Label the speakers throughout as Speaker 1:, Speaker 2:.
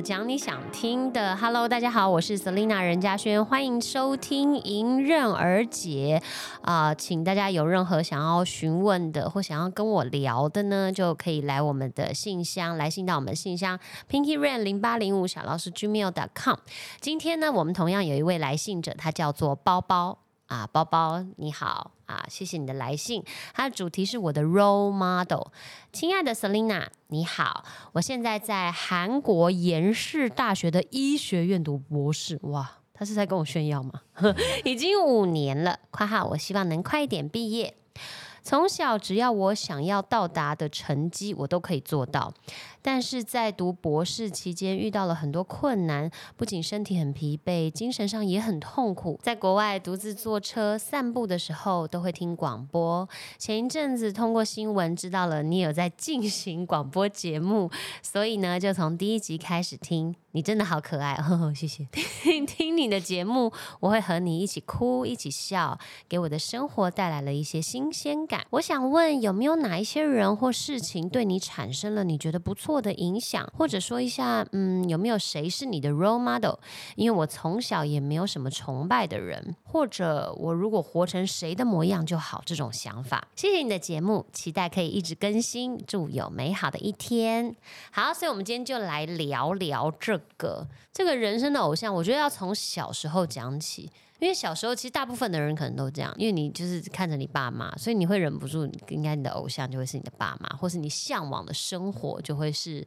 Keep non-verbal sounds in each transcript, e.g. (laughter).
Speaker 1: 讲，你想听的。Hello，大家好，我是 Selina 任嘉轩，欢迎收听《迎刃而解》啊、请大家有任何想要询问的或想要跟我聊的呢，就可以来我们的信箱，来信到我们信箱 Pinky Rain 零八零五小老师 gmail.com。今天呢，我们同样有一位来信者，他叫做包包。啊，包包你好啊，谢谢你的来信。它的主题是我的 role model。亲爱的 Selina，你好，我现在在韩国延世大学的医学院读博士。哇，他是在跟我炫耀吗？(laughs) 已经五年了，括号我希望能快一点毕业。从小只要我想要到达的成绩，我都可以做到。但是在读博士期间遇到了很多困难，不仅身体很疲惫，精神上也很痛苦。在国外独自坐车散步的时候，都会听广播。前一阵子通过新闻知道了你有在进行广播节目，所以呢，就从第一集开始听。你真的好可爱，呵呵，谢谢。听听你的节目，我会和你一起哭，一起笑，给我的生活带来了一些新鲜感。我想问，有没有哪一些人或事情对你产生了你觉得不错的影响，或者说一下，嗯，有没有谁是你的 role model？因为我从小也没有什么崇拜的人，或者我如果活成谁的模样就好，这种想法。谢谢你的节目，期待可以一直更新，祝有美好的一天。好，所以我们今天就来聊聊这个这个人生的偶像，我觉得要从小时候讲起。因为小时候其实大部分的人可能都这样，因为你就是看着你爸妈，所以你会忍不住，应该你的偶像就会是你的爸妈，或是你向往的生活就会是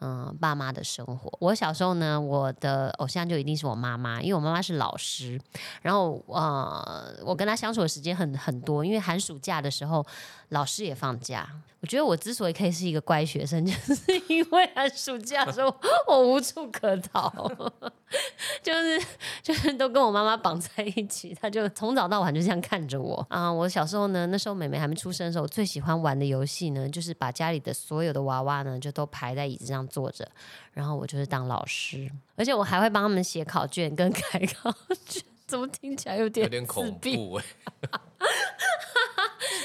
Speaker 1: 嗯爸妈的生活。我小时候呢，我的偶像就一定是我妈妈，因为我妈妈是老师，然后呃我跟她相处的时间很很多，因为寒暑假的时候老师也放假。我觉得我之所以可以是一个乖学生，(laughs) 就是因为寒暑假的时候我无处可逃，(laughs) 就是就是都跟我妈妈绑在一起，她就从早到晚就这样看着我啊、我小时候呢，那时候妹妹还没出生的时候，我最喜欢玩的游戏呢，就是把家里的所有的娃娃呢，就都排在椅子上坐着，然后我就是当老师，而且我还会帮他们写考卷跟 (laughs) 改考卷。怎么听起来有点
Speaker 2: 有点恐怖哎、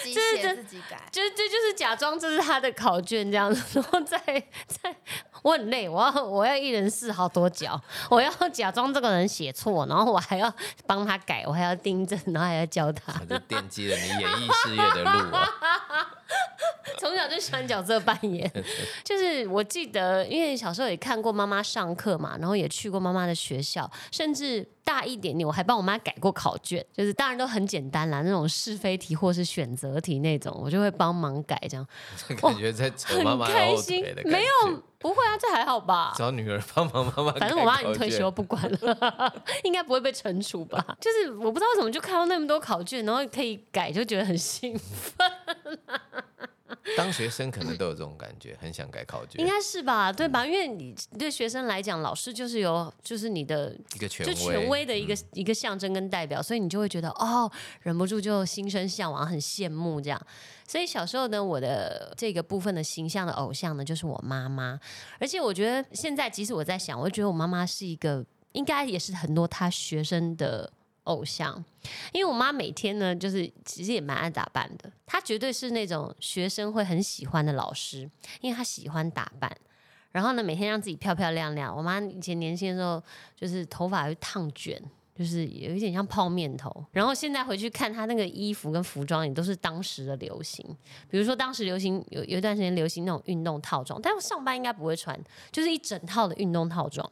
Speaker 3: 自己写自己改，
Speaker 1: 就就就是假装这是他的考卷这样子，然后再再我很累，我要我要一人试好多脚，(laughs) 我要假装这个人写错，然后我还要帮他改，我还要订正，然后还要教他。
Speaker 2: 我就奠基了你演艺事业的路啊！(laughs)
Speaker 1: 从小就喜欢角色扮演，(laughs) 就是我记得，因为小时候也看过妈妈上课嘛，然后也去过妈妈的学校，甚至大一点点，我还帮我妈改过考卷，就是当然都很简单啦，那种是非题或是选择题那种，我就会帮忙改，这样 (laughs)
Speaker 2: 感觉在扯妈妈后
Speaker 1: 开心没有，不会啊，这还好吧？
Speaker 2: 找女儿帮忙妈妈。(laughs)
Speaker 1: 反正我妈已经退休，，不管了，应该不会被惩处吧？就是我不知道为什么就看到那么多考卷，然后可以改，就觉得很兴奋。(laughs)
Speaker 2: 当学生可能都有这种感觉，很想改考卷
Speaker 1: 应，该是吧？对吧？因为你对学生来讲，老师就是有，就是你的
Speaker 2: 一个权威就，
Speaker 1: 权威的一个、一个象征跟代表，所以你就会觉得哦，忍不住就心生向往，很羡慕这样。所以小时候呢，我的这个部分的形象的偶像呢，就是我妈妈。而且我觉得现在，即使我在想，我觉得我妈妈是一个，应该也是很多她学生的偶像。因为我妈每天呢，就是其实也蛮爱打扮的，她绝对是那种学生会很喜欢的老师，因为她喜欢打扮。然后呢，每天让自己漂漂亮亮。我妈以前年轻的时候，就是头发会烫卷，就是有一点像泡面头。然后现在回去看她那个衣服跟服装，也都是当时的流行。比如说当时流行有有一段时间流行那种运动套装，但我上班应该不会穿，就是一整套的运动套装。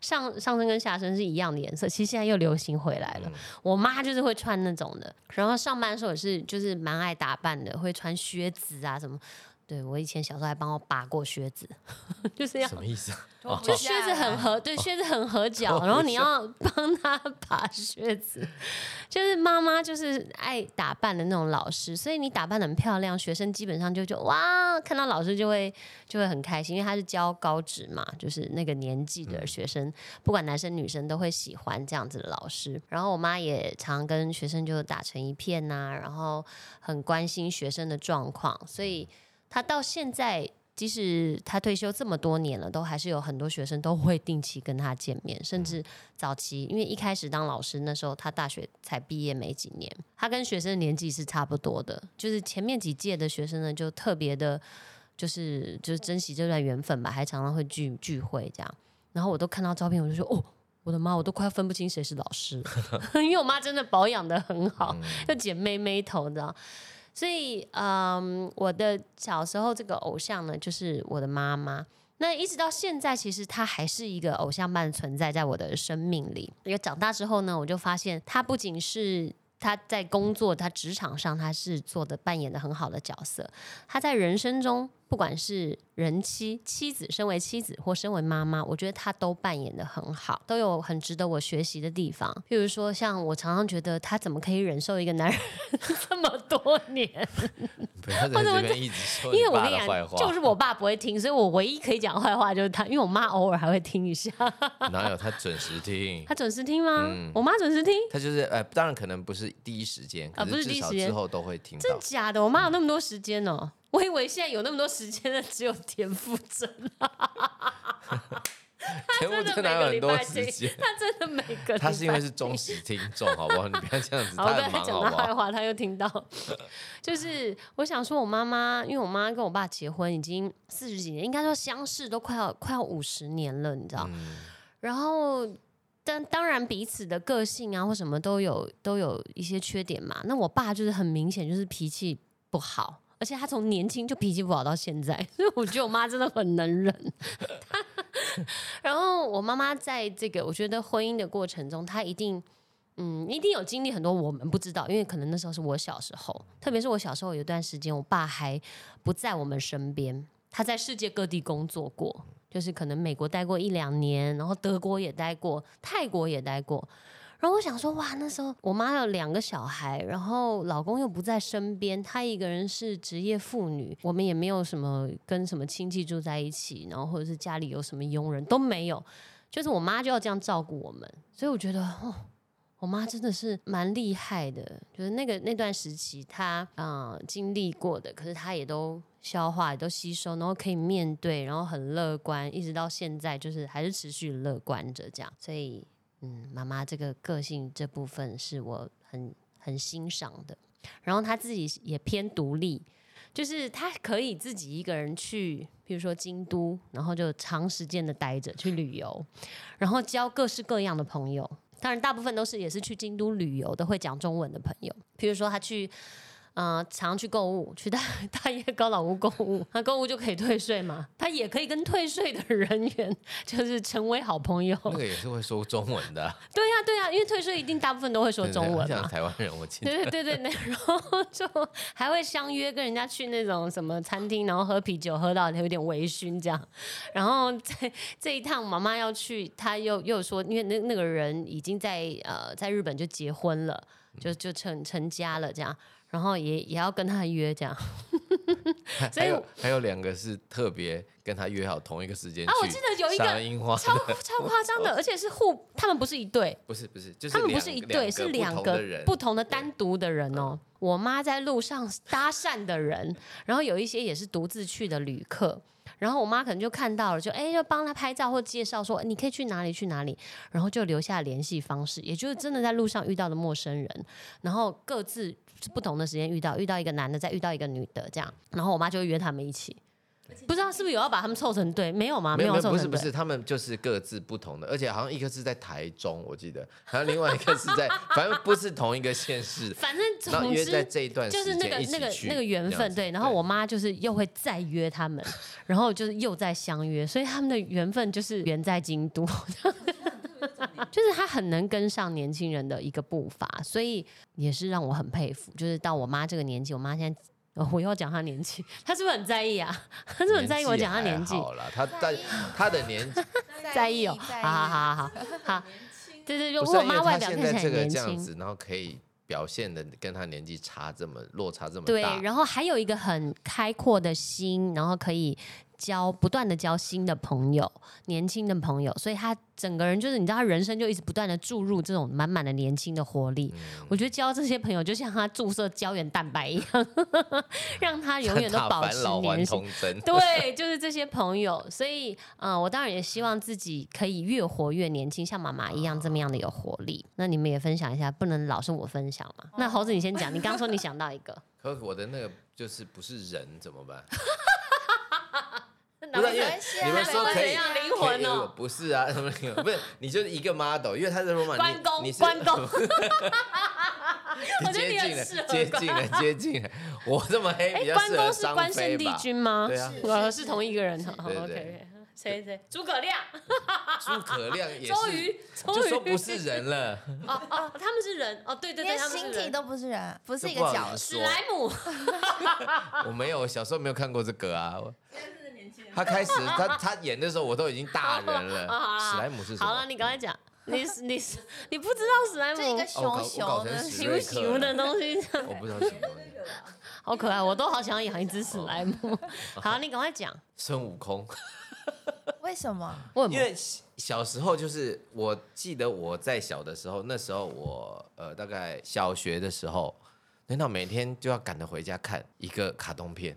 Speaker 1: 上上身跟下身是一样的颜色，其实现在又流行回来了。我妈就是会穿那种的，然后上班的时候也是就是蛮爱打扮的，会穿靴子啊什么。对我以前小时候还帮我拔过靴子，(laughs) 就是要
Speaker 2: 什么意思啊？
Speaker 1: 就靴子很合，对，靴子很合脚，然后你要帮他拔靴子。就是妈妈就是爱打扮的那种老师，所以你打扮的很漂亮，学生基本上就就哇，看到老师就会就会很开心，因为他是教高职嘛，就是那个年纪的学生，不管男生女生都会喜欢这样子的老师。然后我妈也常跟学生就打成一片呐、然后很关心学生的状况，所以她到现在。即使他退休这么多年了，都还是有很多学生都会定期跟他见面，甚至早期，因为一开始当老师那时候，他大学才毕业没几年，他跟学生的年纪是差不多的，就是前面几届的学生呢，就特别的。就是就是珍惜这段缘分吧，还常常会聚聚会这样。然后我都看到照片，我就说哦，我的妈，我都快要分不清谁是老师，(laughs) 因为我妈真的保养的很好，(laughs) 就剪妹妹头的。所以，嗯，我的小时候这个偶像呢，就是我的妈妈。那一直到现在，其实她还是一个偶像般的存在在我的生命里。因为长大之后呢，我就发现她不仅是她在工作、她职场上，她是做的扮演的很好的角色，她在人生中。不管是人妻、妻子，身为妻子或身为妈妈，我觉得她都扮演的很好，都有很值得我学习的地方。譬如说，像我常常觉得她怎么可以忍受一个男人 (laughs) 这么多年？(laughs)
Speaker 2: 不要在这边一直 (laughs) 说，
Speaker 1: 因为我跟你讲，就是我爸不会听，所以我唯一可以讲坏话就是他，因为我妈偶尔还会听一下。
Speaker 2: 哪有他准时听？
Speaker 1: 他准时听吗？我妈准时听。
Speaker 2: 他就是呃，当然可能不是第一时间，啊，不是第一时间之后都会听。
Speaker 1: 真假的？我妈有那么多时间哦。我以为现在有那么多时间的只有田馥甄，(laughs)
Speaker 2: 田馥甄哪有很多时间？
Speaker 1: 他真的每个
Speaker 2: 他是因为是忠实听众，好不好？你不要这样子，(laughs) 他很忙，
Speaker 1: 讲他坏话，他又听到。(laughs) 就是我想说，我妈妈，因为我妈跟我爸结婚已经四十几年，应该说相识都快要快要五十年了，你知道？然后，但当然彼此的个性啊或什么都有都有一些缺点嘛。那我爸就是很明显就是脾气不好。而且他从年轻就脾气不好到现在，(laughs) 所以我觉得我妈真的很能忍。(laughs) 然后我妈妈在这个我觉得婚姻的过程中，她一定嗯一定有经历很多我们不知道，因为可能那时候是我小时候，特别是我小时候有一段时间，我爸还不在我们身边，他在世界各地工作过，就是可能美国待过一两年，然后德国也待过，泰国也待过。然后我想说，哇，那时候我妈有两个小孩，然后老公又不在身边，她一个人是职业妇女，我们也没有什么跟什么亲戚住在一起，然后或者是家里有什么佣人都没有，就是我妈就要这样照顾我们，所以我觉得，哦，我妈真的是蛮厉害的，就是那个那段时期她啊经历过的，可是她也都消化，也都吸收，然后可以面对，然后很乐观，一直到现在就是还是持续乐观着这样，所以。嗯，妈妈这个个性这部分是我很很欣赏的。然后她自己也偏独立，就是她可以自己一个人去，比如说京都，然后就长时间的待着去旅游，然后交各式各样的朋友。当然，大部分都是也是去京都旅游的，会讲中文的朋友。比如说她去。嗯，常去购物，去大 (laughs) 大叶高老屋购物，那购物就可以退税嘛？他也可以跟退税的人员就是成为好朋友。
Speaker 2: 那个也是会说中文的。
Speaker 1: 对呀，对呀，因为退税一定大部分都会说中文嘛。
Speaker 2: 像台湾人，我记
Speaker 1: 得。对对对对，然后就还会相约跟人家去那种什么餐厅，然后喝啤酒，喝到有点微醺这样。然后在这一趟，妈妈要去，他又又说，因为那那个人已经在呃在日本就结婚了，就就成成家了这样。然后也也要跟他约这样，(laughs)
Speaker 2: 还有还有两个是特别跟他约好同一个时间啊，
Speaker 1: 我记得有一个
Speaker 2: 樱花
Speaker 1: 超超夸张的，(laughs) 而且是互，他们不是一对，
Speaker 2: 不是不是，就是
Speaker 1: 他们不是一对，是两个不同的单独的人哦。我妈在路上搭讪的人，然后有一些也是独自去的旅客。然后我妈可能就看到了，就哎，就帮她拍照或介绍说你可以去哪里去哪里，然后就留下联系方式，也就是真的在路上遇到的陌生人，然后各自不同的时间遇到，遇到一个男的，再遇到一个女的这样，然后我妈就会约他们一起。不知道是不是有要把他们凑成对？没有吗？
Speaker 2: 没
Speaker 1: 有，
Speaker 2: 不是不是，他们就是各自不同的，而且好像一个是在台中，我记得，还有另外一个是在，反正不是同一个县市。(laughs)
Speaker 1: 反正总之
Speaker 2: 在这一段
Speaker 1: 就是那个那个那个缘分对。然后我妈就是又会再约他们，(laughs) 然后就是又再相约，所以他们的缘分就是缘在京都，(laughs) 就是他很能跟上年轻人的一个步伐，所以也是让我很佩服。就是到我妈这个年纪，我妈现在。我要讲他年纪，他是不是很在意啊？他是不是很在意我讲他年纪？
Speaker 2: 好了，他在他的年纪
Speaker 1: 在意哦。好好好好好，对 (laughs) 对，如果我妈外表看起来年轻，
Speaker 2: 然后可以表现的跟他年纪差这么落差这么大，
Speaker 1: 对，然后还有一个很开阔的心，然后可以。交不断的交新的朋友，年轻的朋友，所以他整个人就是你知道，他人生就一直不断的注入这种满满的年轻的活力。我觉得交这些朋友就像他注射胶原蛋白一样，(laughs) 让他永远都保持年轻。对，就是这些朋友。所以，嗯，我当然也希望自己可以越活越年轻，像妈妈一样这么样的有活力。那你们也分享一下，不能老是我分享嘛？那猴子你先讲，你刚说你想到一个，(laughs)
Speaker 2: 可我的那个就是不是人怎么办？不是你们说可以
Speaker 1: 怎样灵魂哦
Speaker 2: 不是啊，什么灵魂不是你就是一个 model，因为他是 Roma，
Speaker 1: 关
Speaker 2: 你
Speaker 1: 公
Speaker 2: 你是
Speaker 1: 关公
Speaker 2: 你 (laughs)
Speaker 1: 我觉得你
Speaker 2: 接近了
Speaker 1: 很适合，
Speaker 2: 接近了，接近了。我这么黑
Speaker 1: 哎
Speaker 2: 比，较
Speaker 1: 关公是
Speaker 2: 适合商
Speaker 1: 关圣帝？君吗？
Speaker 2: 对啊，
Speaker 1: 我是同一个人。好
Speaker 2: 对对
Speaker 1: OK，谁谁？诸葛亮、(laughs)
Speaker 2: 诸葛亮也是，
Speaker 1: 周瑜、周
Speaker 2: 就
Speaker 1: 瑜
Speaker 2: 说不是人了。
Speaker 1: 哦哦，他们是人哦，对对对，
Speaker 3: 连。形体都不是人，不是一个角色。
Speaker 1: 史莱姆，(laughs)
Speaker 2: 我没有，小时候没有看过这个啊。我他开始他他演的时候，我都已经大人了。(laughs) 史莱姆是什么？
Speaker 1: 好了，你刚才讲，(laughs) 你你你不知道史莱姆
Speaker 3: 这一个熊熊的，
Speaker 1: 熊熊的
Speaker 2: 了，
Speaker 1: 东西，
Speaker 2: 我不知道什么东西。
Speaker 1: 好可爱，我都好想要养一只史莱姆。好，你赶快讲，
Speaker 2: 孙悟空，
Speaker 3: 为什么？
Speaker 2: 因为小小时候就是我记得我在小的时候，那时候我呃大概小学的时候，难道每天就要赶着回家看一个卡通片，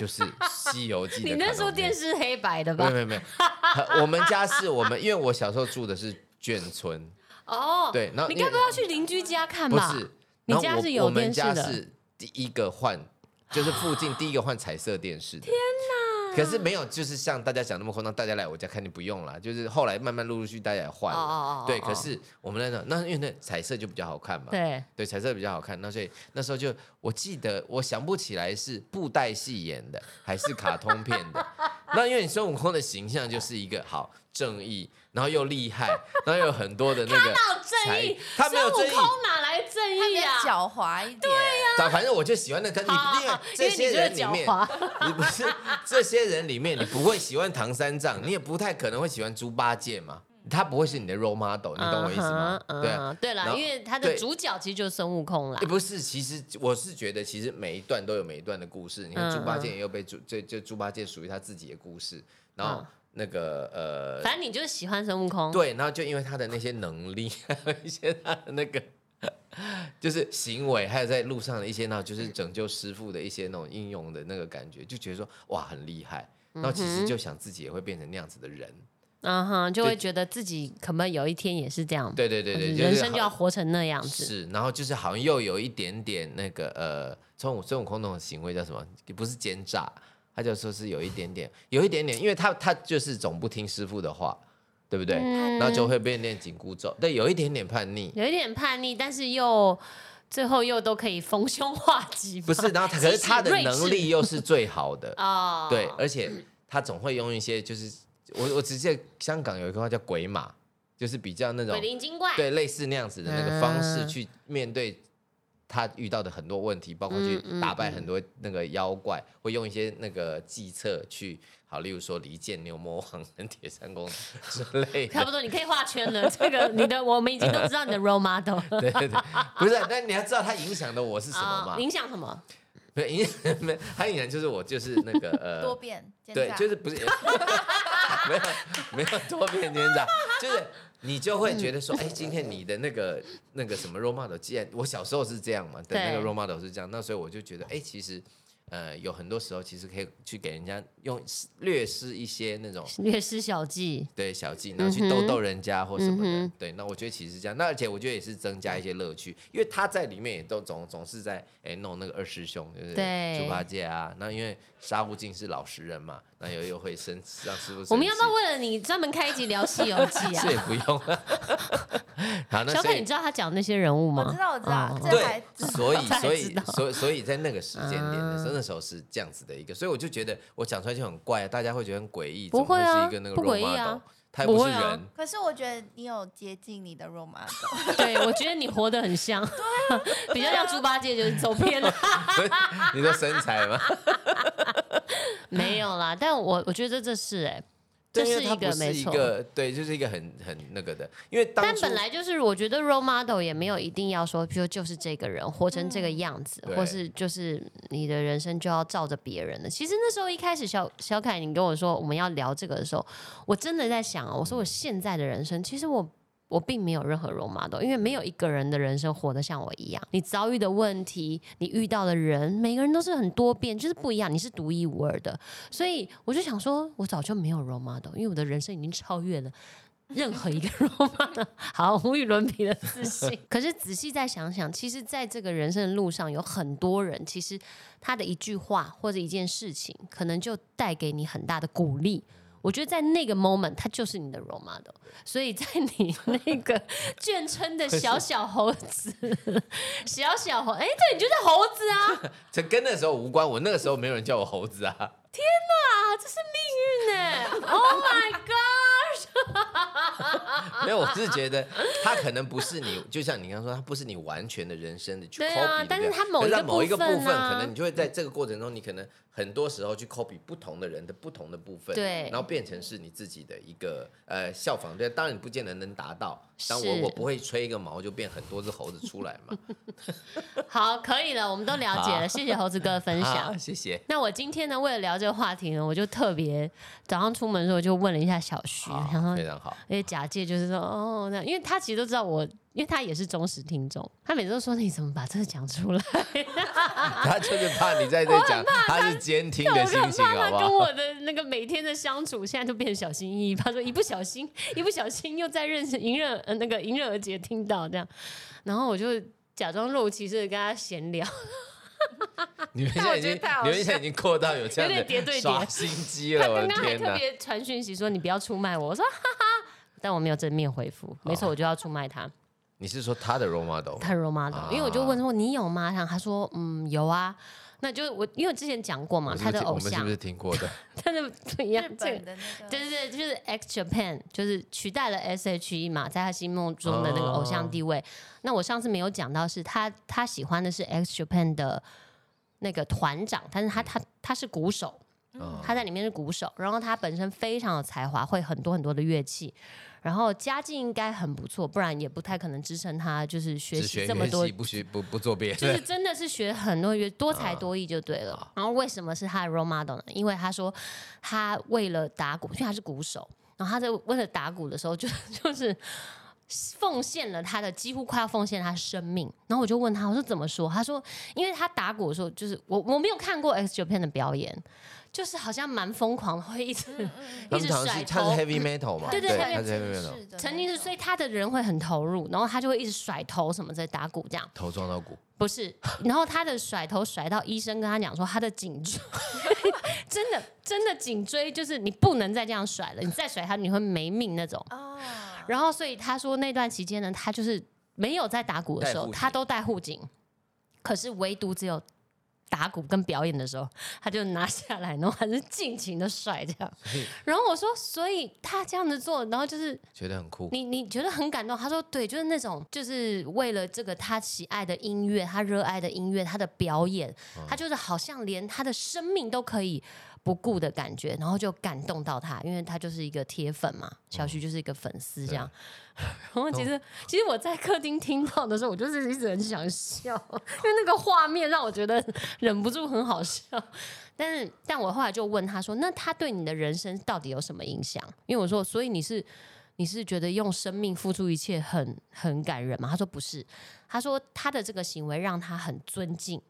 Speaker 2: 就是《西游记》
Speaker 1: 你那时候电视黑白的吧
Speaker 2: 没有？没有，(laughs) 我们家是我们，因为我小时候住的是眷村，
Speaker 1: 哦，
Speaker 2: 对，然后
Speaker 1: 你该不要去邻居家看吧？
Speaker 2: 不是，
Speaker 1: 你家是有
Speaker 2: 我们
Speaker 1: 电视的
Speaker 2: 家是第一个换，就是附近第一个换彩色电视的。天哪！可是没有，就是像大家讲那么夸张，大家来我家看你不用了，就是后来慢慢陆陆续续大家也换
Speaker 1: 哦哦哦
Speaker 2: 了。对，
Speaker 1: 哦
Speaker 2: 可是我们那种，那因为那彩色就比较好看嘛。
Speaker 1: 对，
Speaker 2: 对，彩色比较好看，那所以那时候就我记得，我想不起来是布袋戏演的还是卡通片的。(laughs) 那因为你孙悟空的形象就是一个好正义，然后又厉害，然后又有很多的那个
Speaker 1: 正义？
Speaker 2: 他没有正义
Speaker 1: 孙悟空哪来正
Speaker 3: 他比较
Speaker 1: 义啊？
Speaker 3: 狡猾一点。对呀，
Speaker 2: 但反正我就喜欢那个，你因为这些人里面你不是这些人里面，你不会喜欢唐三藏，你也不太可能会喜欢猪八戒嘛，他不会是你的 role model，你懂我意思吗？对
Speaker 1: 对了，因为他的主角其实就是孙悟空啦
Speaker 2: 也。不是，其实我是觉得，其实每一段都有每一段的故事。你看
Speaker 1: 嗯
Speaker 2: 猪八戒也有被猪，这这猪八戒属于他自己的故事，然后
Speaker 1: 嗯
Speaker 2: 那个呃，
Speaker 1: 反正你就是喜欢孙悟空。
Speaker 2: 对，然后就因为他的那些能力，还 (laughs) 有一些他的那个就是行为，还有在路上的一些那，就是拯救师傅的一些那种应用的那个感觉，就觉得说哇很厉害。然后其实就想自己也会变成那样子的人。
Speaker 1: 嗯哼，就会觉得自己可能有一天也是这样，
Speaker 2: 对对对对，
Speaker 1: 人生就要活成那样子。
Speaker 2: 是，然后就是好像又有一点点那个呃，孙悟孙悟空那种行为叫什么？不是奸诈，他就说是有一点点，有一点点，因为他他就是总不听师傅的话，对不对？
Speaker 1: 嗯。
Speaker 2: 然后就会变念紧箍咒，对，有一点点叛逆。
Speaker 1: 有一点叛逆，但是又最后又都可以逢凶化吉。
Speaker 2: 不是，然后他可是他的能力又是最好的，(laughs)
Speaker 1: 哦，
Speaker 2: 对，而且他总会用一些就是我我只记得香港有一个话叫鬼马，就是比较那种
Speaker 1: 鬼灵精怪，
Speaker 2: 对，类似那样子的那个方式
Speaker 1: 嗯。
Speaker 2: 去面对他遇到的很多问题，包括去打败很多那个妖怪，会用一些那个计策去，好，例如说离间牛魔王跟铁扇公主之类的。
Speaker 1: 差不多，你可以画圈了。(laughs) 这个你的我们已经都知道你的 role model (laughs) 了。
Speaker 2: 对对对，不是，但你要知道他影响的我是什么嘛
Speaker 1: 啊？影响什么？
Speaker 2: 没有影响，(laughs) 没有，他影响就是我就是那个呃，
Speaker 3: 多变，奸
Speaker 2: 对，就是不是没有没有多变奸诈，就是你就会觉得说，哎，今天你的那个那个什么 role model，既然我小时候是这样嘛，的那个 role model 是这样，那所以我就觉得，哎，其实呃有很多时候其实可以去给人家用略施一些那种
Speaker 1: 略施小计。
Speaker 2: 对小计，然后去逗逗人家或什么的，
Speaker 1: 嗯
Speaker 2: 对，那我觉得其实是这样，那而且我觉得也是增加一些乐趣，因为他在里面也都总总是在哎弄那个二师兄，就是
Speaker 1: 对
Speaker 2: 猪八戒啊，那因为沙悟净是老实人嘛，那又又会生让师傅生气，
Speaker 1: 我们要不要为了你专门开一集聊《西游记》啊？(laughs)
Speaker 2: 这？也不用，(laughs) 好，那
Speaker 1: 小
Speaker 2: 可，
Speaker 1: 你知道他讲那些人物吗？
Speaker 3: 我知道，我知道
Speaker 1: 哦，
Speaker 2: 对，所以 (laughs) 所以所以所以在那个时间点的时候，
Speaker 1: 嗯
Speaker 2: 那时候是这样子的一个，所以我就觉得我讲出来就很怪，大家会觉得很诡异，怎么
Speaker 1: 不会啊
Speaker 2: 是一个那个
Speaker 1: 不
Speaker 2: role
Speaker 1: 诡异啊。
Speaker 2: 他又不是
Speaker 1: 不啊。
Speaker 2: 人，
Speaker 3: 可是我觉得你有接近你的 role model，
Speaker 1: 对，我觉得你活得很像，比较像猪八戒，就是走偏了。
Speaker 2: 你的身材吗？(laughs)
Speaker 1: 没有啦，但我我觉得这是哎、这是一个没错。
Speaker 2: 对，就是一个很很那个的，因为当
Speaker 1: 但本来就是，我觉得 role model 也没有一定要说，比如就是这个人活成这个样子，
Speaker 2: 对
Speaker 1: 或是就是你的人生就要照着别人的。其实那时候一开始小小凯你跟我说我们要聊这个的时候，我真的在想啊，我说我现在的人生，其实我。我并没有任何 role model，因为没有一个人的人生活得像我一样。你遭遇的问题，你遇到的人，每个人都是很多变，就是不一样，你是独一无二的。所以我就想说，我早就没有 role model，因为我的人生已经超越了任何一个 (laughs) role model，好无与伦比的自信。(laughs) 可是仔细再想想，其实在这个人生的路上，有很多人，其实他的一句话或者一件事情，可能就带给你很大的鼓励。我觉得在那个 moment，他就是你的 role model。所以在你那个 (laughs) 眷村的小小猴子，小小猴，哎，对，你就是猴子啊！
Speaker 2: 这跟那时候无关，我那个时候没有人叫我猴子啊。
Speaker 1: 啊，这是命运呢！Oh my god！(laughs)
Speaker 2: 没有，我是觉得他可能不是你，就像你刚刚说，他不是你完全的人生的去 copy，
Speaker 1: 但是他某一个
Speaker 2: 某一个部分，可能你就会在这个过程中，你可能很多时候去 copy 不同的人的不同的部分，
Speaker 1: 对
Speaker 2: 然后变成是你自己的一个呃效仿。对，当然你不见得能达到，但我我不会吹一个毛就变很多只猴子出来嘛。(laughs)
Speaker 1: 好，可以了，我们都了解了，谢谢猴子哥的分享
Speaker 2: 好，。谢谢。
Speaker 1: 那我今天呢，为了聊这个话题呢，我就特别早上出门的时候就问了一下小徐，然后
Speaker 2: 非常好。
Speaker 1: 因为假借就是说哦，那因为他其实都知道我，因为他也是忠实听众，他每次都说你怎么把这个讲出来？(laughs)
Speaker 2: 他就是怕你在这讲，他是监听的心情，
Speaker 1: 怕他跟
Speaker 2: 好不好？
Speaker 1: 我的那个每天的相处，现在就变得小心翼翼。他说一不小心，一不小心又在认识迎刃呃那个迎刃而解听到这样，然后我就假装若无其事的跟他闲聊，(laughs)
Speaker 2: 你们现在已经，你们现在已经扩到有这样
Speaker 1: 有点叠对叠
Speaker 2: 心机了，我
Speaker 1: 他刚
Speaker 2: 的天哪！
Speaker 1: 刚还特别传讯息说你不要出卖我，我说哈哈，但我没有正面回复，没错，我就要出卖他。
Speaker 2: 你是说他的 role model？
Speaker 1: 他 role model，、
Speaker 2: 啊
Speaker 1: 因为我就问说你有吗？然后他说嗯有啊，那就我因为之前讲过嘛，他的偶像
Speaker 2: 是听我们是不，是听过的？(laughs)
Speaker 1: 他的不一样对对对，就是 X Japan，就是取代了 S H E 嘛，在他心目中的那个偶像地位。那我上次没有讲到，是他他喜欢的是 X Japan 的那个团长，但是他他他是鼓手，
Speaker 2: 嗯
Speaker 1: 他在里面是鼓手，然后他本身非常有才华，会很多很多的乐器，然后家境应该很不错，不然也不太可能支撑他就是学习这么多
Speaker 2: 不学不不做别的。
Speaker 1: 就是真的是学很多乐，多才多艺就对了。
Speaker 2: 啊
Speaker 1: 然后为什么是他的 role model 呢？因为他说他为了打鼓，因为他是鼓手，然后他在为了打鼓的时候就 (laughs) 就是。奉献了他的几乎快要奉献他的生命，然后我就问他，我说怎么说？他说，因为他打鼓的时候，就是我我没有看过 X Japan 的表演，就是好像蛮疯狂的，会一直、(laughs)
Speaker 2: 他
Speaker 1: 一直甩
Speaker 2: 们好像是他
Speaker 1: 头
Speaker 2: 是，heavy metal 嘛？
Speaker 1: 对对
Speaker 2: 他是 heavy metal，
Speaker 1: 曾经是，所以他的人会很投入，然后他就会一直甩头什么在打鼓这样。
Speaker 2: 头撞到鼓，
Speaker 1: 不是，然后他的甩头甩到医生跟他讲说，他的颈椎 (laughs) 真的真的颈椎就是你不能再这样甩了，你再甩他你会没命那种。
Speaker 3: 哦，
Speaker 1: 然后所以他说那段期间呢，他就是没有在打鼓的时候，
Speaker 2: 戴护颈
Speaker 1: 他都戴护颈，可是唯独只有打鼓跟表演的时候，他就拿下来，然后还是尽情的甩这样。然后我说，所以他这样子做，然后就是
Speaker 2: 觉得很酷。
Speaker 1: 你你觉得很感动？他说对，就是那种就是为了这个他喜爱的音乐，他热爱的音乐，他的表演，他就是好像连他的生命都可以不顾的感觉，然后就感动到他，因为他就是一个铁粉嘛，小徐就是一个粉丝这样。(laughs) 然后其实其实我在客厅听到的时候，我就是一直很想笑，因为那个画面让我觉得忍不住很好笑。但是，但我后来就问他说：“那他对你的人生到底有什么影响？”因为我说：“所以你是你是觉得用生命付出一切很很感人吗？”他说：“不是。”他说他的这个行为让他很尊敬。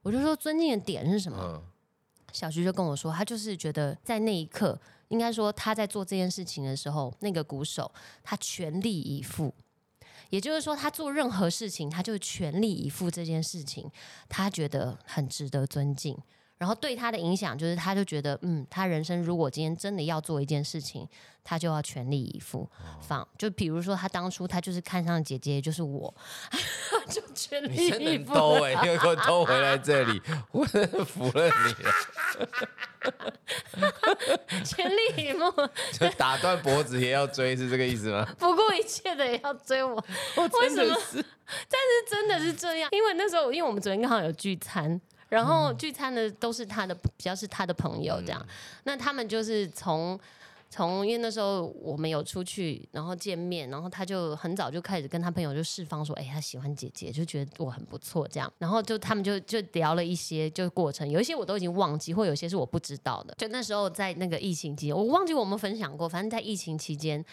Speaker 1: 我就说尊敬的点是什么？
Speaker 2: 嗯，
Speaker 1: 小徐就跟我说，他就是觉得在那一刻，应该说他在做这件事情的时候，那个鼓手他全力以赴。也就是说，他做任何事情，他就全力以赴这件事情，他觉得很值得尊敬。然后对他的影响就是，他就觉得，嗯，他人生如果今天真的要做一件事情，他就要全力以赴。放就比如说，他当初他就是看上姐姐就是我，(laughs) 就全力
Speaker 2: 你真
Speaker 1: 以赴。
Speaker 2: 能兜哎，又给我兜回来这里，我真的服了你了。(laughs)
Speaker 1: 全力以赴，
Speaker 2: 就打断脖子也要追，是这个意思吗？(laughs)
Speaker 1: 不顾一切的也要追我。为什么？但是真的是这样，因为那时候，因为我们昨天刚好有聚餐。然后聚餐的都是他的，比较是他的朋友这样。那他们就是从从，因为那时候我们有出去，然后见面，然后他就很早就开始跟他朋友就释放说，哎，他喜欢姐姐，就觉得我很不错这样。然后就他们就就聊了一些就过程，有一些我都已经忘记，或有些是我不知道的。就那时候在那个疫情期间，我忘记我们分享过，反正在疫情期间。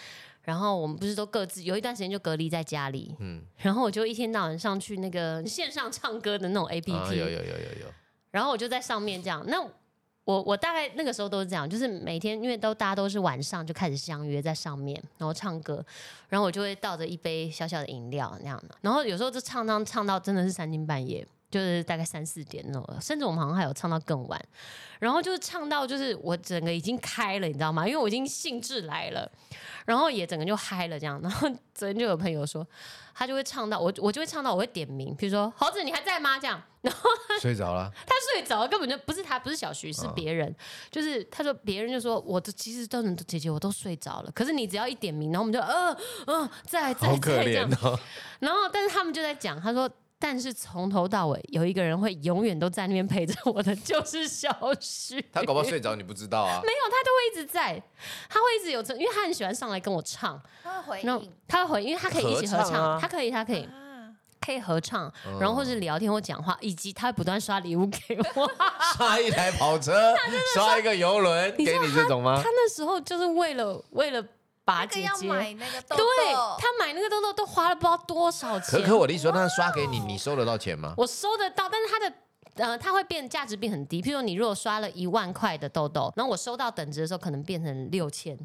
Speaker 1: 然后我们不是都各自有一段时间就隔离在家里，
Speaker 2: 嗯，(laughs)
Speaker 1: 然后我就一天到晚上去那个线上唱歌的那种 A P P，、
Speaker 2: 啊，有有有有有，
Speaker 1: 然后我就在上面这样。那我我大概那个时候都是这样，就是每天因为都大家都是晚上就开始相约在上面，然后唱歌，然后我就会倒着一杯小小的饮料那样的，然后有时候就唱唱唱到真的是三更半夜。就是大概三四点那种，甚至我们好像还有唱到更晚，然后就是唱到就是我整个已经开了，你知道吗？因为我已经兴致来了，然后也整个就嗨了这样。然后 (laughs) 昨天就有朋友说，他就会唱到我，我就会唱到我会点名，比如说猴子你还在吗？这样，然后
Speaker 2: 睡着了，
Speaker 1: 他睡着了，根本就不是他，不是小徐，是别人。就是他说别人就说，我的其实都能姐姐我都睡着了，可是你只要一点名，然后我们就呃呃在在在这样。然后但是他们就在讲，他说。但是从头到尾有一个人会永远都在那边陪着我的，就是小徐。
Speaker 2: 他搞不好睡着，你不知道啊。(laughs)
Speaker 1: 没有，他都会一直在，他会一直有这，因为他很喜欢上来跟我唱，
Speaker 3: 他会回
Speaker 1: 然后
Speaker 3: 应
Speaker 1: 他会回，因为他可以一起合唱，
Speaker 2: 合唱啊
Speaker 1: 他可以，他可以。
Speaker 3: 啊，
Speaker 1: 可以合唱，
Speaker 2: 嗯
Speaker 1: 然后或是聊天或讲话，以及他会不断刷礼物给我。(laughs)
Speaker 2: 刷一台跑车，(laughs) 刷一个游轮，给你这种吗
Speaker 1: 他？那时候就是为了为了把
Speaker 3: 那个要
Speaker 1: 姐姐，
Speaker 3: 买那个豆
Speaker 1: 对，他买那个豆豆都花了不知道多少钱。
Speaker 2: 可可我的意思说，他刷给你，你收得到钱吗？
Speaker 1: 我收得到，但是他的。呃，它会变价值变很低。譬如说，你如果刷了一万块的豆豆，然后我收到等值的时候，可能变成六千，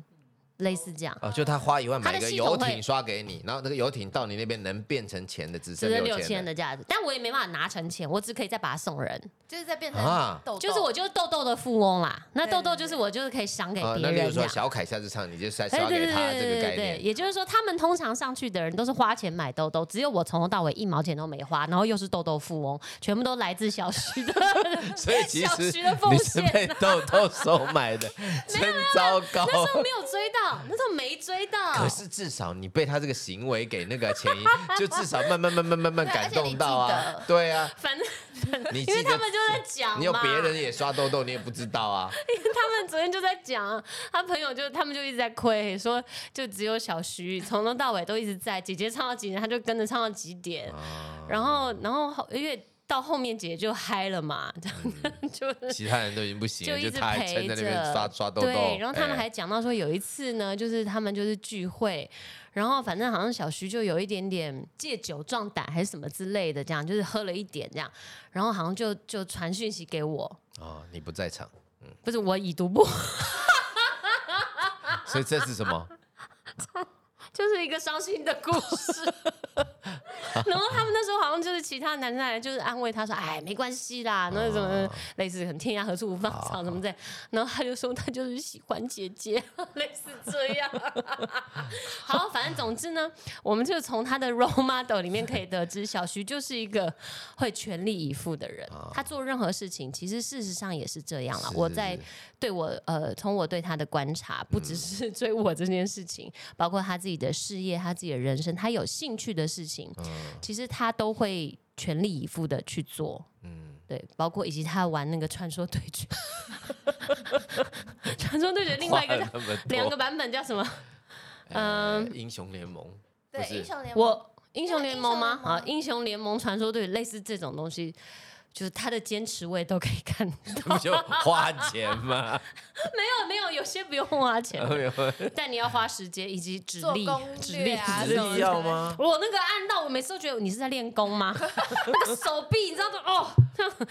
Speaker 1: 类似这样，
Speaker 2: 哦，就他花一万买一个游艇刷给你，然后那个游艇到你那边能变成钱的只剩
Speaker 1: 六
Speaker 2: 六千
Speaker 1: 千的价值，但我也没办法拿成钱，我只可以再把它送人。
Speaker 3: 就是在变成
Speaker 2: 啊
Speaker 3: 豆豆，
Speaker 1: 就是我就是豆豆的富翁啦，那豆豆就是我就是可以赏给
Speaker 2: 啊，
Speaker 1: 别
Speaker 2: 那例如说。小凯下次唱，你就再
Speaker 1: 哎
Speaker 2: 刷给他
Speaker 1: 对
Speaker 2: 这个概
Speaker 1: 对对，
Speaker 2: 念。
Speaker 1: 也就是说，他们通常上去的人都是花钱买豆豆，只有我从头到尾一毛钱都没花，然后又是豆豆富翁，全部都来自小徐的 (laughs)
Speaker 2: 所以其
Speaker 1: 小
Speaker 2: 实
Speaker 1: 徐的奉
Speaker 2: 你是被豆豆收买的，(laughs) 真糟糕。
Speaker 1: 那时候没有追到，那时候没追到。
Speaker 2: 可是至少你被他这个行为给那个钱，(laughs) 就至少慢慢慢慢慢慢感动到啊。对啊，
Speaker 1: 反正
Speaker 2: 你
Speaker 1: 因为他们就在讲嘛，
Speaker 2: 你有别人也刷痘痘，你也不知道啊。
Speaker 1: 他们昨天就在讲，他朋友就他们就一直在亏，说就只有小徐从头到尾都一直在，姐姐唱到几点他就跟着唱到几点，
Speaker 2: 啊。
Speaker 1: 然后然后后因为到后面姐姐就嗨了嘛，(laughs) 就。
Speaker 2: 其他人都已经不行了，就
Speaker 1: 就一直陪
Speaker 2: 在那边
Speaker 1: 着
Speaker 2: 刷刷豆豆。
Speaker 1: 对，然后他们
Speaker 2: 哎
Speaker 1: 还讲到说有一次呢，就是他们就是聚会，然后反正好像小徐就有一点点借酒壮胆还是什么之类的，这样就是喝了一点这样，然后好像就就传讯息给我，
Speaker 2: 哦，你不在场，
Speaker 1: 不是我已读不，
Speaker 2: 所以这是什么？(laughs)
Speaker 1: 就是一个伤心的故事。(laughs) 然后他们那时候好像就是其他男生来就是安慰他说：“哎，没关系啦，那什么类似很天涯何处无芳草什么的。”然后他就说他就是喜欢姐姐，(laughs) 类似这样。(laughs) 好，反正总之呢，我们就从他的 role model 里面可以得知，小徐就是一个会全力以赴的人。他做任何事情，其实事实上也是这样啦。
Speaker 2: 是是
Speaker 1: 我在对我呃，从我对他的观察，不只是追我这件事情，包括他自己的事业、他自己的人生，他有兴趣的事情，其实他都会全力以赴的去做。
Speaker 2: 嗯，
Speaker 1: 对，包括以及他玩那个传说对决，(laughs) 传说对决另外一个两个版本叫什么？(laughs)
Speaker 2: 呃英雄联盟，
Speaker 3: 对英雄联盟，
Speaker 1: 我英雄联盟吗？啊，英雄联盟传说对决类似这种东西。就是他的坚持，我也都可以看到。(laughs)
Speaker 2: 不就花钱吗？(laughs)
Speaker 1: 没有没有，有些不用花钱，但你要花时间以及指力指力、
Speaker 3: 啊
Speaker 1: 指力
Speaker 2: 要吗？
Speaker 1: 我那个按到，我每次都觉得你是在练功吗？(laughs) 那个手臂，你知道的哦，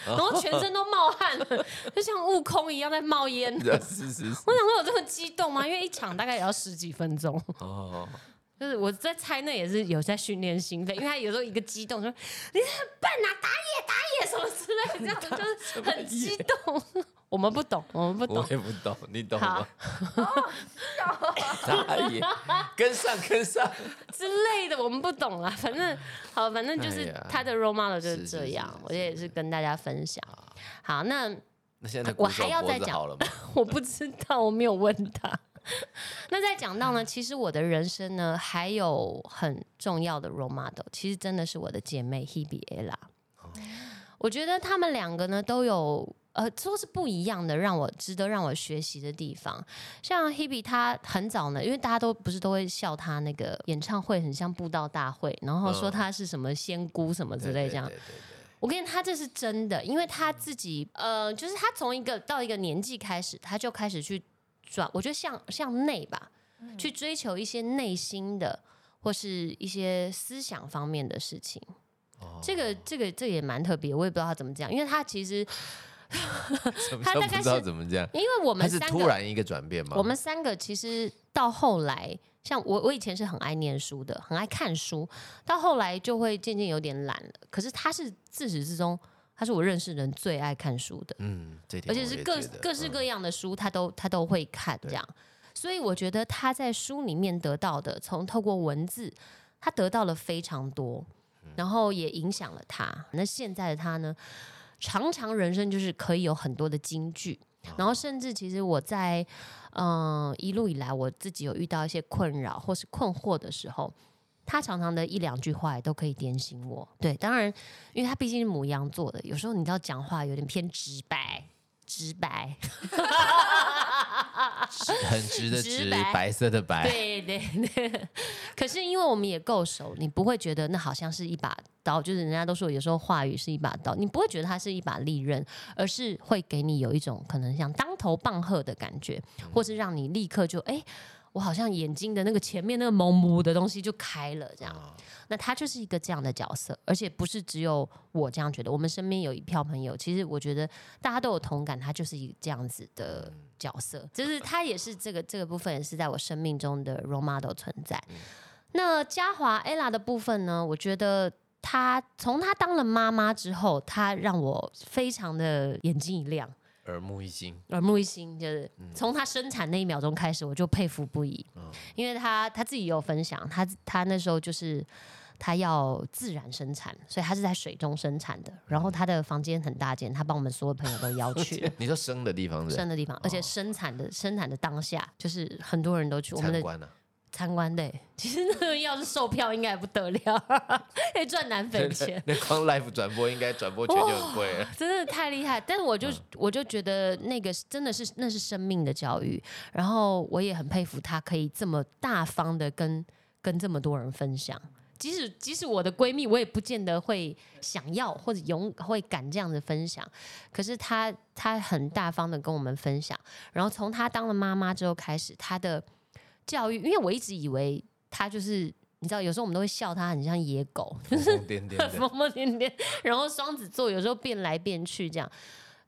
Speaker 1: 然后全身都冒汗了，就像悟空一样在冒烟。我
Speaker 2: 是是我。
Speaker 1: 想说有这么激动吗？因为一场大概也要十几分钟，
Speaker 2: 哦，
Speaker 1: 就是我在猜那也是有在训练心肺，因为他有时候一个激动说你很笨啊，打野打野什么之类的，这样就是很激动。(laughs) 我们不懂，我们不懂我。
Speaker 2: 也不懂，你懂吗？(laughs) 打野，跟上跟上。(laughs)
Speaker 1: 之类的，我们不懂啦。反正好，反正就是他的 role model 就是这样
Speaker 2: 是，
Speaker 1: 我也是跟大家分享。好，那
Speaker 2: 那现在
Speaker 1: 我还要再讲？我不知道，我没有问他。(laughs) 那再讲到呢，其实我的人生呢，还有很重要的 role model，其实真的是我的姐妹 Hebe Ella。我觉得她们两个呢都有。呃，都是不一样的，让我值得让我学习的地方。像 Hebe，她很早呢，因为大家都不是都会笑她那个演唱会很像布道大会，然后说
Speaker 2: 嗯
Speaker 1: 她是什么仙姑什么之类这样。
Speaker 2: 对对对对
Speaker 1: 我跟你他这是真的，因为他自己呃，就是他从一个到一个年纪开始，他就开始去转，我觉得向向内吧，去追求一些内心的或是一些思想方面的事情。
Speaker 2: 哦
Speaker 1: 这个这个这个也蛮特别，我也不知道他怎么讲，因为他其实 (laughs) 他大概
Speaker 2: 不知道
Speaker 1: 是
Speaker 2: 怎么这样？
Speaker 1: 因为我
Speaker 2: 们是
Speaker 1: 们三个，
Speaker 2: 突然一个转变嘛？
Speaker 1: 我们三个其实到后来，像我，我以前是很爱念书的，很爱看书，到后来就会渐渐有点懒了。可是他是自始至终，他是我认识人最爱看书的。
Speaker 2: 嗯，这点
Speaker 1: 而且是各各式各样的书，他都他都会看这样。所以我觉得他在书里面得到的，从透过文字，他得到了非常多，
Speaker 2: 嗯
Speaker 1: 然后也影响了他。那现在的他呢，常常人生就是可以有很多的金句，
Speaker 2: 哦
Speaker 1: 然后甚至其实我在嗯、呃一路以来，我自己有遇到一些困扰或是困惑的时候。他常常的一两句话也都可以点醒我。对，当然，因为他毕竟是母羊座的，有时候你知道讲话有点偏直白，直白。
Speaker 2: 很直的直，
Speaker 1: 直白
Speaker 2: 白色的白，
Speaker 1: 对对对。可是因为我们也够熟，你不会觉得那好像是一把刀，就是人家都说有时候话语是一把刀，你不会觉得它是一把利刃，而是会给你有一种可能像当头棒喝的感觉，或是让你立刻就哎。我好像眼睛的那个前面那个蒙蒙的东西就开了，这样。
Speaker 2: 啊
Speaker 1: 那他就是一个这样的角色，而且不是只有我这样觉得，我们身边有一票朋友，其实我觉得大家都有同感，他就是一个这样子的角色，就是他也是这个这个部分也是在我生命中的 role model 存在。那嘉华 ella 的部分呢，我觉得。她从她当了妈妈之后，她让我非常的眼睛一亮，
Speaker 2: 耳目一新。
Speaker 1: 耳目一新，就是从他生产那一秒钟开始，我就佩服不已。因为他他自己也有分享，他他那时候就是他要自然生产，所以他是在水中生产的。然后他的房间很大间，他帮我们所有朋友都邀 (laughs) 去了
Speaker 2: 你说生的地方是
Speaker 1: 生的地方，而且生产的生产的当下，就是很多人都去我们的
Speaker 2: 参观
Speaker 1: 的。其实那个要是售票，应该也不得了，(laughs) 可以赚奶粉钱。(laughs)
Speaker 2: 那光 live 转播应该转播权就很贵了。
Speaker 1: 真的太厉害，但是我就、我就觉得那个是真的是那是生命的教育，然后我也很佩服他可以这么大方的跟跟这么多人分享。即使即使我的闺蜜，我也不见得会想要或者勇会敢这样子分享。可是她她很大方的跟我们分享，然后从她当了妈妈之后开始，她的教育，因为我一直以为他就是你知道，有时候我们都会笑他很像野狗，
Speaker 2: 疯疯癫癫的，(laughs)
Speaker 1: 疯疯癫癫，然后双子座有时候变来变去这样。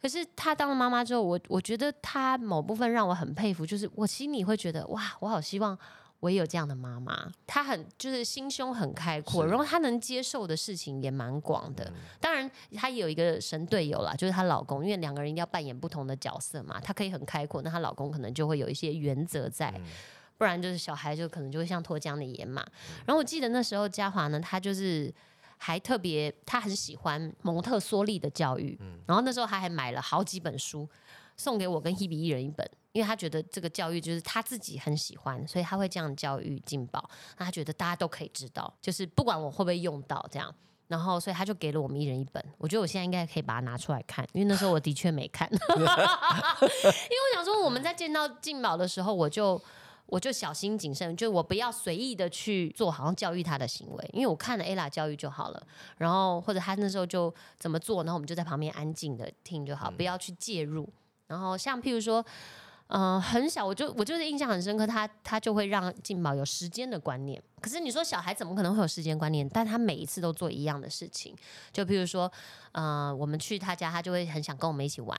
Speaker 1: 可是他当了妈妈之后，我我觉得他某部分让我很佩服，就是我心里会觉得哇，我好希望我也有这样的妈妈。她很就是心胸很开阔，然后她能接受的事情也蛮广的。当然，她也有一个神队友啦，就是她老公，因为两个人一定要扮演不同的角色嘛。她可以很开阔，那她老公可能就会有一些原则在。不然就是小孩就可能就会像脱缰的野马。然后我记得那时候嘉华呢，他就是还特别，他很喜欢蒙特梭利的教育，然后那时候他还买了好几本书送给我跟 Hebe 一人一本。因为他觉得这个教育就是他自己很喜欢，所以他会这样教育进宝。那他觉得大家都可以知道，就是不管我会不会用到这样。然后，所以他就给了我们一人一本。我觉得我现在应该可以把它拿出来看，因为那时候我的确没看。(laughs) 因为我想说，我们在见到进宝的时候，我就我就小心谨慎，就我不要随意的去做好像教育他的行为，因为我看了 ella 教育就好了。然后或者他那时候就怎么做，然后我们就在旁边安静的听就好，不要去介入。然后像譬如说。嗯、很小，我就我就是印象很深刻，他他就会让静宝有时间的观念。可是你说小孩怎么可能会有时间观念？但他每一次都做一样的事情，就譬如说，呃，我们去他家，他就会很想跟我们一起玩，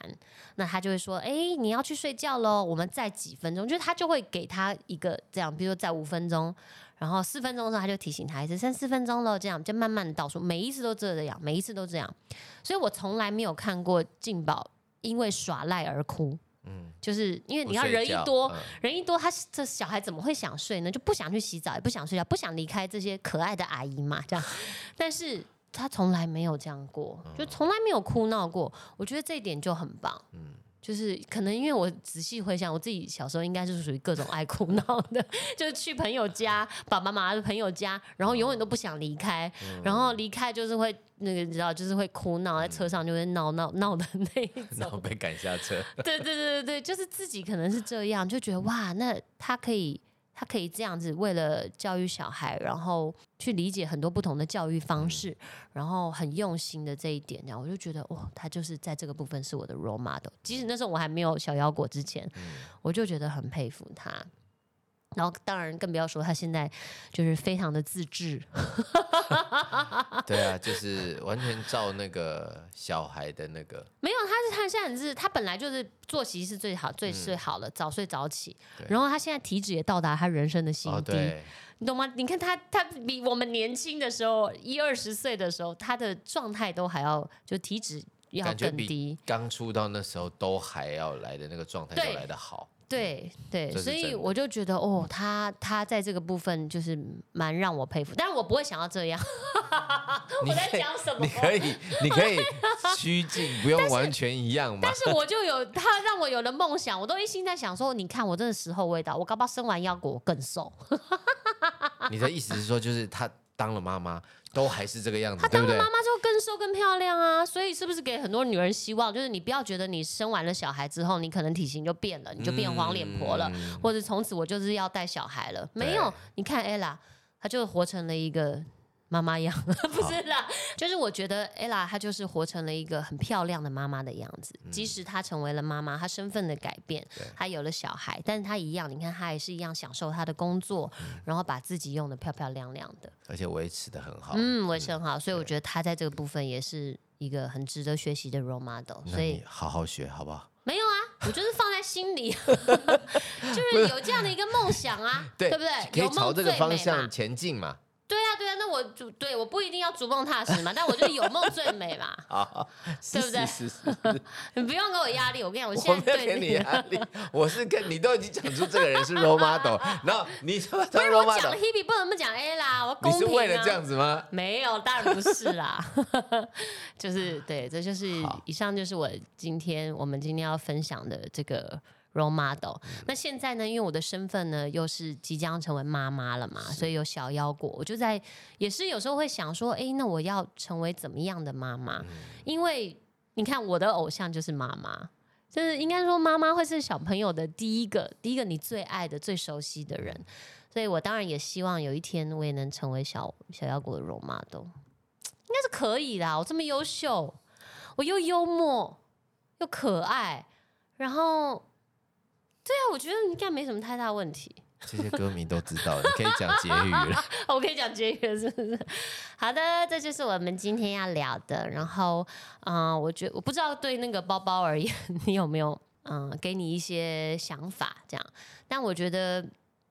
Speaker 1: 那他就会说，哎、你要去睡觉喽，我们再几分钟，就是他就会给他一个这样，比如说再五分钟，然后四分钟的时候他就提醒他一次，剩四分钟了，这样就慢慢的倒数，每一次都这样，每一次都这样，所以我从来没有看过静宝因为耍赖而哭。
Speaker 2: 嗯，
Speaker 1: 就是因为你
Speaker 2: 要
Speaker 1: 人一多，
Speaker 2: 嗯
Speaker 1: 人一多，他这小孩怎么会想睡呢？就不想去洗澡，也不想睡觉，不想离开这些可爱的阿姨嘛，这样。(laughs) 但是他从来没有这样过，就从来没有哭闹过。我觉得这一点就很棒。
Speaker 2: 嗯
Speaker 1: 就是可能因为我仔细回想，我自己小时候应该是属于各种爱哭闹的，(laughs) 就是去朋友家、爸爸妈妈的朋友家，然后永远都不想离开，然后离开就是会那个你知道，就是会哭闹，在车上就会闹闹闹的那一种 (laughs)
Speaker 2: 然后。被赶下车，(laughs)
Speaker 1: 对对对对对，就是自己可能是这样，就觉得哇，那他可以，他可以这样子，为了教育小孩，然后去理解很多不同的教育方式，然后很用心的这一点，这样我就觉得哇，他就是在这个部分是我的 role model。即使那时候我还没有小腰果之前，我就觉得很佩服他。然后当然更不要说他现在就是非常的自制，(laughs)
Speaker 2: 对啊，就是完全照那个小孩的那个，
Speaker 1: 没有，他是他现在是他本来就是作息是最好、最最好的，早睡早起，然后他现在体脂也到达他人生的新
Speaker 2: 哦，
Speaker 1: 低，
Speaker 2: 对，
Speaker 1: 你懂吗？你看他，他比我们年轻的时候，一二十岁的时候，他的状态都还要就体脂要更低。
Speaker 2: 刚出道那时候都还要来的那个状态
Speaker 1: 对
Speaker 2: 都来得好。
Speaker 1: 对对，所以我就觉得哦，他他在这个部分就是蛮让我佩服，但是我不会想要这样。(laughs) 我在讲什么
Speaker 2: 你？可以，(laughs) 你可以趋近，不用完全一样嘛
Speaker 1: 但。是我就有他让我有了梦想，我都一心在想说，你看我真的时候未到，我搞不好生完腰果我更瘦。(laughs)
Speaker 2: 你的意思是说，就是她当了妈妈，都还是这个样子
Speaker 1: 她，
Speaker 2: 对不对
Speaker 1: 当了妈？妈之后更瘦更漂亮啊，所以是不是给很多女人希望？就是你不要觉得你生完了小孩之后，你可能体型就变了，你就变黄脸婆了，
Speaker 2: 嗯
Speaker 1: 或者从此我就是要带小孩了。没有
Speaker 2: 对，
Speaker 1: 你看 ella，她就活成了一个。妈妈样 (laughs) 不是啦，就是我觉得 ella 她就是活成了一个很漂亮的妈妈的样子。即使她成为了妈妈，她身份的改变，她有了小孩，但是她一样，你看她还是一样享受她的工作，然后把自己用的漂漂亮亮的。
Speaker 2: 而且维持的很好。
Speaker 1: 嗯，维持很好，所以我觉得她在这个部分也是一个很值得学习的 role model。所以
Speaker 2: 好好学好不好？
Speaker 1: 没有啊，我就是放在心里，(laughs) 就是有这样的一个梦想啊，对不对？
Speaker 2: 可以朝这个方。向前进嘛。
Speaker 1: 对啊，对啊，那我就对我不一定要逐梦踏实嘛，但我就有梦最美嘛。(laughs)
Speaker 2: 好，
Speaker 1: 对不对
Speaker 2: 是是是是，(laughs)
Speaker 1: 你不用给我压力，我跟你讲，我
Speaker 2: 我
Speaker 1: 现在对
Speaker 2: 压力，我是跟你都已经讲出这个人是 role model，然后你他妈当
Speaker 1: 不是我讲 model，Hebe 不能不讲 A 啦，我
Speaker 2: 你
Speaker 1: 公平啊。
Speaker 2: 是为了这样子吗？
Speaker 1: 没有，当然不是啦，(laughs) 就是对，这就是以上就是我今天我们今天要分享的这个 role model。那现在呢，因为我的身份呢又是即将成为妈妈了嘛，所以有小腰果，我就在也是有时候会想说，哎，那我要成为怎么样的妈妈？因为你看我的偶像就是妈妈。就是应该说，妈妈会是小朋友的第一个，第一个你最爱的、最熟悉的人，所以我当然也希望有一天我也能成为小小妖果的 role model，应该是可以的。我这么优秀，我又幽默又可爱，然后对啊，我觉得应该没什么太大问题。(laughs)
Speaker 2: 这些歌迷都知道，你可以讲结语了。(laughs)
Speaker 1: 我可以讲结语了，是不是？好的，这就是我们今天要聊的。然后，嗯、我觉我不知道对那个包包而言，你有没有嗯、(laughs) 给你一些想法这样？但我觉得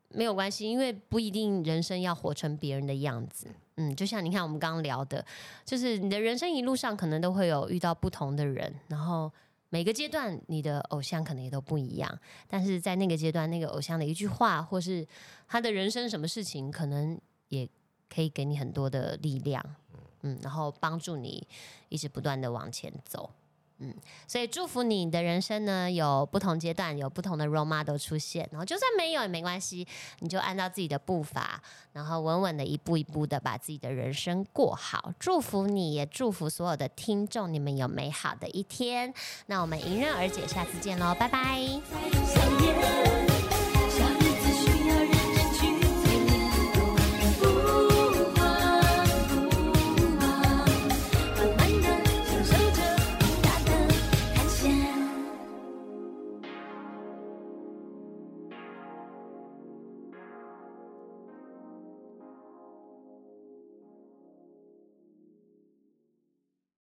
Speaker 1: 没有关系，因为不一定人生要活成别人的样子。嗯，就像你看我们刚刚聊的，就是你的人生一路上可能都会有遇到不同的人，然后。每个阶段，你的偶像可能也都不一样，但是在那个阶段，那个偶像的一句话，或是他的人生什么事情，可能也可以给你很多的力量，嗯，然后帮助你一直不断的往前走，嗯，所以祝福你的人生呢有不同阶段有不同的 role model 出现，然后就算没有也没关系，你就按照自己的步伐，然后稳稳的一步一步的把自己的人生过好。祝福你也祝福所有的听众，你们有美好的一天。那我们迎刃而解，下次见喽，拜拜。